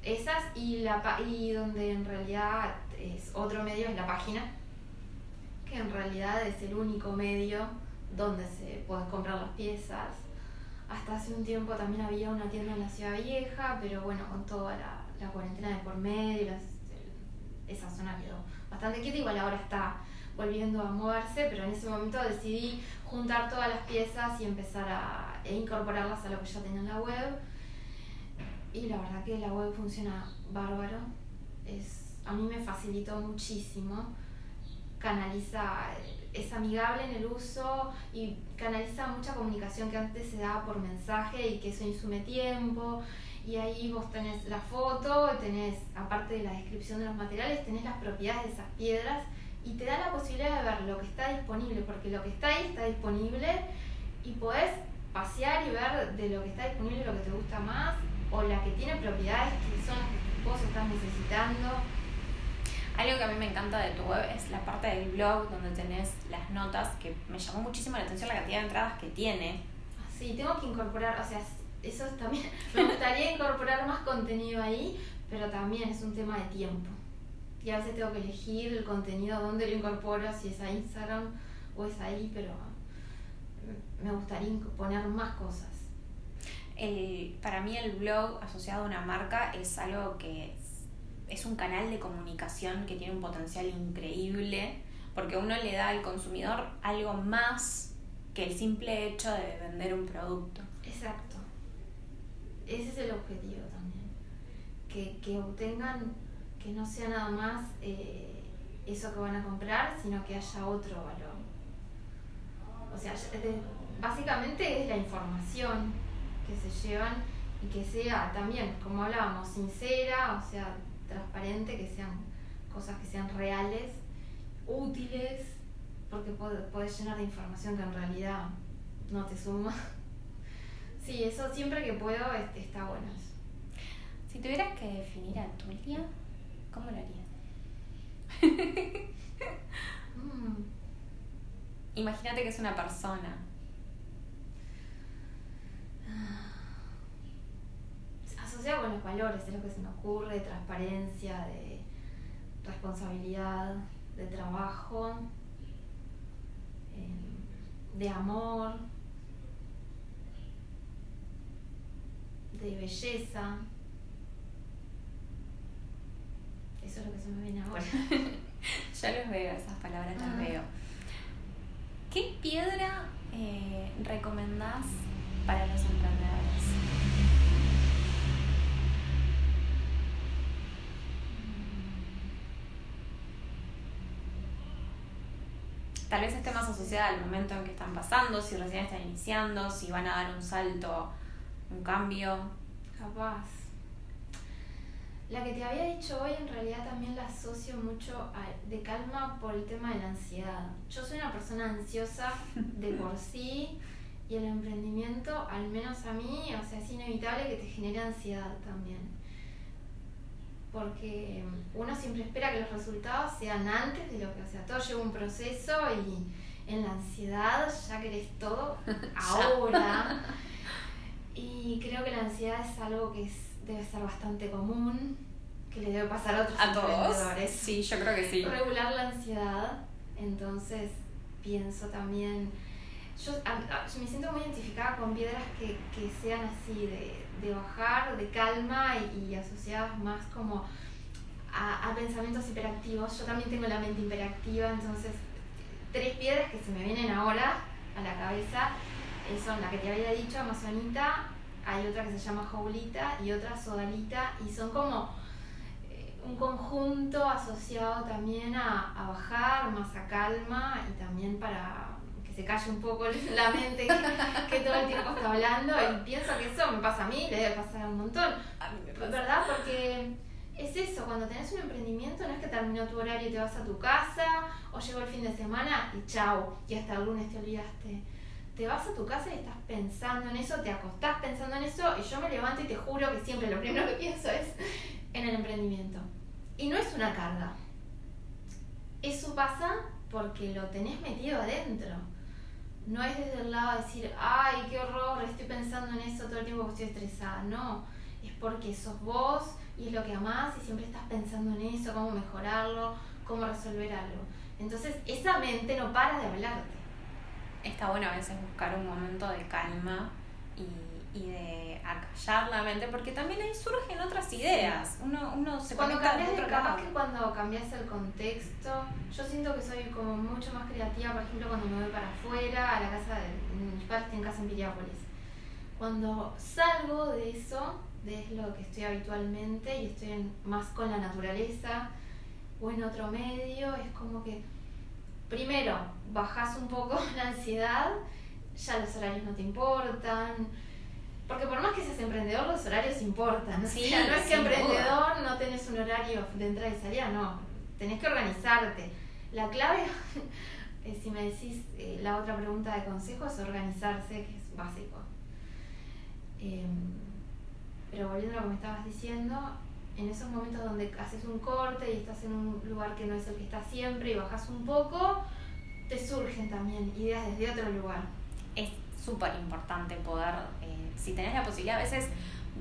esas y, la, y donde en realidad es otro medio es la página, que en realidad es el único medio donde se pueden comprar las piezas. Hasta hace un tiempo también había una tienda en la Ciudad Vieja, pero bueno, con toda la, la cuarentena de por medio, esa zona quedó bastante quieta, igual ahora está volviendo a moverse, pero en ese momento decidí juntar todas las piezas y empezar a e incorporarlas a lo que ya tenía en la web. Y la verdad que la web funciona bárbaro. Es, a mí me facilitó muchísimo. Canaliza, es amigable en el uso y canaliza mucha comunicación que antes se daba por mensaje y que eso insume tiempo. Y ahí vos tenés la foto, tenés, aparte de la descripción de los materiales, tenés las propiedades de esas piedras y te da la posibilidad de ver lo que está disponible, porque lo que está ahí está disponible y podés pasear y ver de lo que está disponible lo que te gusta más o la que tiene propiedades que son las que vos estás necesitando. Algo que a mí me encanta de tu web es la parte del blog donde tenés las notas, que me llamó muchísimo la atención la cantidad de entradas que tiene. Sí, tengo que incorporar, o sea, eso también, me gustaría incorporar más contenido ahí, pero también es un tema de tiempo. Y a veces tengo que elegir el contenido, dónde lo incorporo, si es a Instagram o es ahí, pero me gustaría poner más cosas. para mí el blog asociado a una marca es algo que es un canal de comunicación que tiene un potencial increíble porque uno le da al consumidor algo más que el simple hecho de vender un producto. Exacto. Ese es el objetivo también. Que, que obtengan, que no sea nada más eh, eso que van a comprar, sino que haya otro valor. O sea, básicamente es la información que se llevan y que sea también, como hablábamos, sincera, o sea, transparente, que sean cosas que sean reales útiles, porque puedes llenar de información que en realidad no te suma. Sí, eso siempre que puedo este, está bueno. Si tuvieras que definir a Tulia, ¿cómo lo harías? Mm. Imagínate que es una persona. Asociado con los valores, es lo que se me ocurre, transparencia, de responsabilidad, de trabajo, em, de amor, de belleza. Eso es lo que se me viene ahora. ya los veo, esas palabras las veo. ¿Qué piedra eh, recomendás para los emprendedores? tal vez esté más asociada al momento en que están pasando, si recién están iniciando, si van a dar un salto, un cambio. Capaz. La que te había dicho hoy en realidad también la asocio mucho de calma por el tema de la ansiedad. Yo soy una persona ansiosa de por sí y el emprendimiento, al menos a mí, o sea, es inevitable que te genere ansiedad también porque uno siempre espera que los resultados sean antes de lo que, o sea, todo lleva un proceso y en la ansiedad ya querés todo ahora. y creo que la ansiedad es algo que debe ser bastante común, que le debe pasar a otros ¿A todos? Sí, yo creo que sí. Regular la ansiedad, entonces pienso también yo me siento muy identificada con piedras que, que sean así, de, de, bajar, de calma y, asociadas más como a, a, pensamientos hiperactivos. Yo también tengo la mente hiperactiva, entonces tres piedras que se me vienen ahora a la cabeza eh, son la que te había dicho, Amazonita, hay otra que se llama Jaulita y otra Sodalita, y son como eh, un conjunto asociado también a, a bajar, más a calma y también para se calle un poco la mente que, todo el tiempo está hablando y pienso que eso me pasa a mí, le debe pasar a un montón. ¿Verdad? Porque es eso, cuando tenés un emprendimiento no es que terminó tu horario y te vas a tu casa o llegó el fin de semana y chao, y hasta el lunes te olvidaste. Te vas a tu casa y estás pensando en eso, te acostás pensando en eso y yo me levanto y te juro que siempre lo primero que pienso es en el emprendimiento. Y no es una carga. Eso pasa porque lo tenés metido adentro no es desde el lado de decir, ay, qué horror, estoy pensando en eso todo el tiempo que estoy estresada. No, es porque sos vos y es lo que amás y siempre estás pensando en eso, cómo mejorarlo, cómo resolver algo. Entonces, esa mente no para de hablarte. Está bueno a veces buscar un momento de calma y y de acallar la mente, porque también ahí surgen otras ideas. Uno, uno se cuando cambias de capaz que cuando cambias el contexto, yo siento que soy como mucho más creativa, por ejemplo, cuando me voy para afuera, a la casa de mis padres en casa en Piriápolis. Cuando salgo de eso, de lo que estoy habitualmente y estoy más con la naturaleza o en otro medio, es como que primero bajas un poco la ansiedad, ya los horarios no te importan, porque por más que seas emprendedor, los horarios importan. no es que emprendedor no tenés un horario de entrada y salida, no. Tenés que organizarte. La clave, si me decís eh, la otra pregunta de consejo, es organizarse, que es básico. Em, pero volviendo a lo que me estabas diciendo, en esos momentos donde haces un corte y estás en un lugar que no es el que estás siempre y bajas un poco, te surgen también ideas desde otro lugar súper importante poder, eh, si tenés la posibilidad, a veces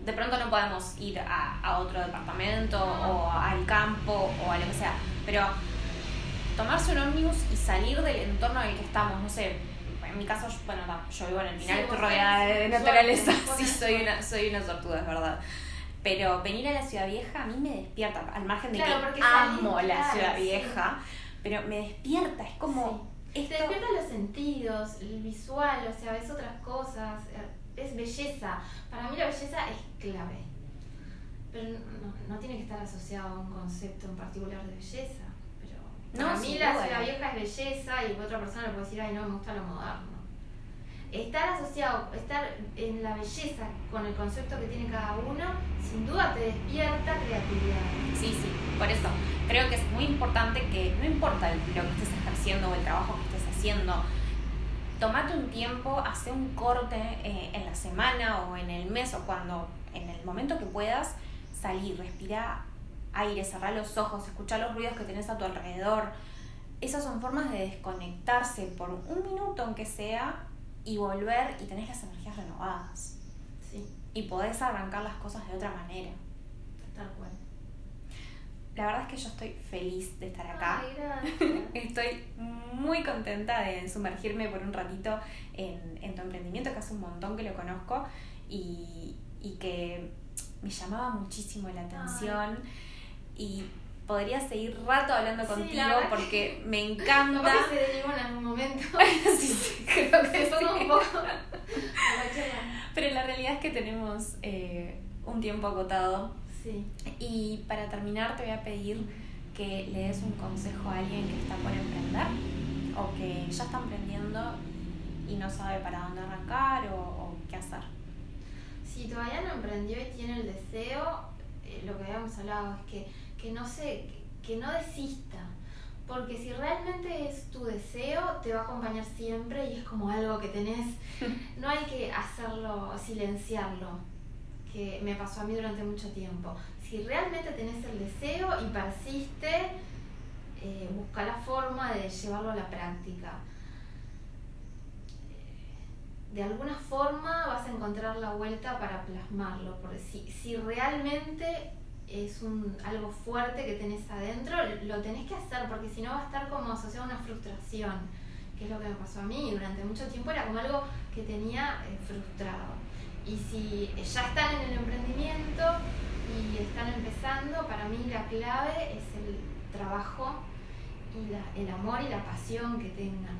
de pronto no podemos ir a, a otro departamento o al campo o a lo que sea, pero tomarse un ómnibus y salir del entorno en el que estamos, no sé, en mi caso, bueno, yo vivo en el final, estoy rodeada de, naturaleza, sí, soy una, soy una sortuda, es verdad. Pero venir a la ciudad vieja a mí me despierta, al margen de que amo la ciudad vieja, pero me despierta, es como... Te despierta los sentidos, el visual, o sea, ves otras cosas, es belleza. Para mí la belleza es clave. Pero no, no tiene que estar asociado a un concepto en particular de belleza. Para mí la ciudad vieja es belleza y otra persona le puede decir, ay, no, me gusta lo moderno. Estar asociado, estar en la belleza con el concepto que tiene cada uno, sin duda te despierta creatividad. Sí, sí, por eso creo que es muy importante que no importa lo que estés ejerciendo o el trabajo que estés haciendo, tomate un tiempo, hace un corte eh, en la semana o en el mes o cuando, en el momento que puedas, salir, respirar aire, cerrar los ojos, escuchar los ruidos que tenés a tu alrededor. Esas son formas de desconectarse por un minuto aunque sea y volver y tenés las energías renovadas. Sí. Y podés arrancar las cosas de otra manera. Tal cual. La verdad es que yo estoy feliz de estar acá. estoy muy contenta de sumergirme por un ratito en, en, tu emprendimiento, que hace un montón que lo conozco y, y que me llamaba muchísimo la atención y podría seguir rato hablando contigo porque me encanta. Como que se en algún momento. sí, sí, creo que sí. un poco. Pero la realidad es que tenemos eh, un tiempo acotado. Sí. Y para terminar te voy a pedir que le des un consejo a alguien que está por emprender o que ya está emprendiendo y no sabe para dónde arrancar o, o qué hacer. Si todavía no emprendió y tiene el deseo, eh, lo que habíamos hablado es que que no se, que no desista. Porque si realmente es tu deseo, te va a acompañar siempre y es como algo que tenés. No hay que hacerlo, silenciarlo, que me pasó a mí durante mucho tiempo. Si realmente tenés el deseo y persiste, eh, busca la forma de llevarlo a la práctica. De alguna forma vas a encontrar la vuelta para plasmarlo, porque si, si realmente es un, algo fuerte que tenés adentro, lo tenés que hacer porque si no va a estar como asociado a una frustración, que es lo que me pasó a mí. Durante mucho tiempo era como algo que tenía eh, frustrado. Y si ya están en el emprendimiento y están empezando, para mí la clave es el trabajo y el amor y la pasión que tengan.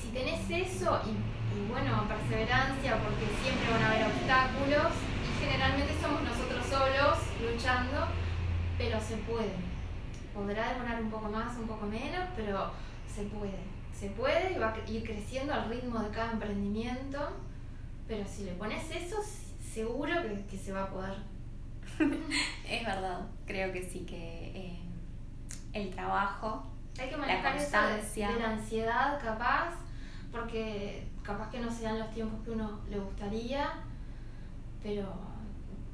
Si tenés eso y, bueno, perseverancia, porque siempre van a haber obstáculos, generalmente somos nosotros solos, luchando, pero se puede. Podrá demorar un poco más, un poco menos, pero se puede. Se puede y va a ir creciendo al ritmo de cada emprendimiento, pero si le pones eso, seguro que, se va a poder. es verdad, creo que sí, que eh, el trabajo, hay que manejar de, la ansiedad capaz, porque capaz que no sean los tiempos que uno le gustaría, pero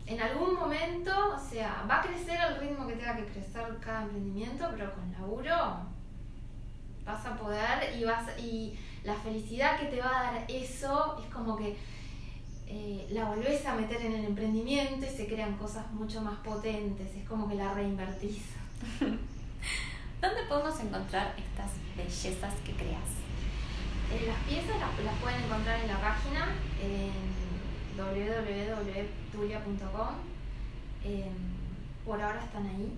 en algún momento, o sea, va a crecer al ritmo que tenga que crecer cada emprendimiento, pero con laburo vas a poder y vas y la felicidad que te va a dar eso es como que eh, la volvés a meter en el emprendimiento y se crean cosas mucho más potentes, es como que la reinvertís. ¿Dónde podemos encontrar estas bellezas que creas? Eh, las piezas las, las, pueden encontrar en la página, en www.tulia.com. Em, por ahora están ahí.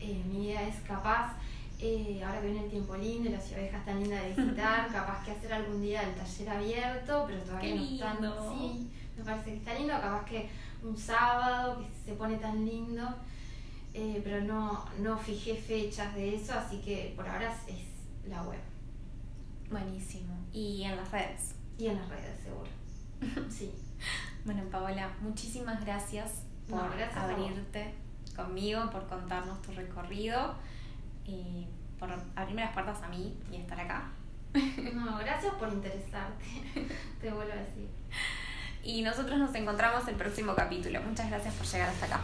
Eh, mi idea es capaz, eh, ahora que viene el tiempo lindo y la ciudad vieja tan linda de visitar, capaz que hacer algún día el taller abierto, pero todavía no están. Sí, me parece que está lindo, capaz que un sábado que se pone tan lindo. Eh, pero no, no fijé fechas de eso, así que por ahora es la web. Buenísimo. ¿Y en las redes? Y en las redes, seguro. Sí. Bueno, Paola, muchísimas gracias por abrirte conmigo, por contarnos tu recorrido y por abrirme las puertas a mí y estar acá. No, gracias por interesarte, te vuelvo a decir. Y nosotros nos encontramos el próximo capítulo. Muchas gracias por llegar hasta acá.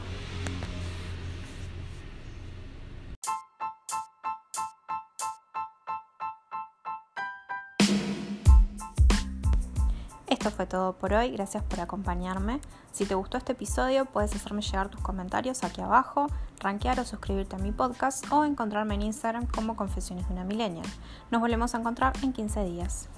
Esto fue todo por hoy, gracias por acompañarme. Si te gustó este episodio, puedes hacerme llegar tus comentarios aquí abajo, rankear o suscribirte a mi podcast o encontrarme en Instagram como Confesiones de una Millennial. Nos volvemos a encontrar en 15 días.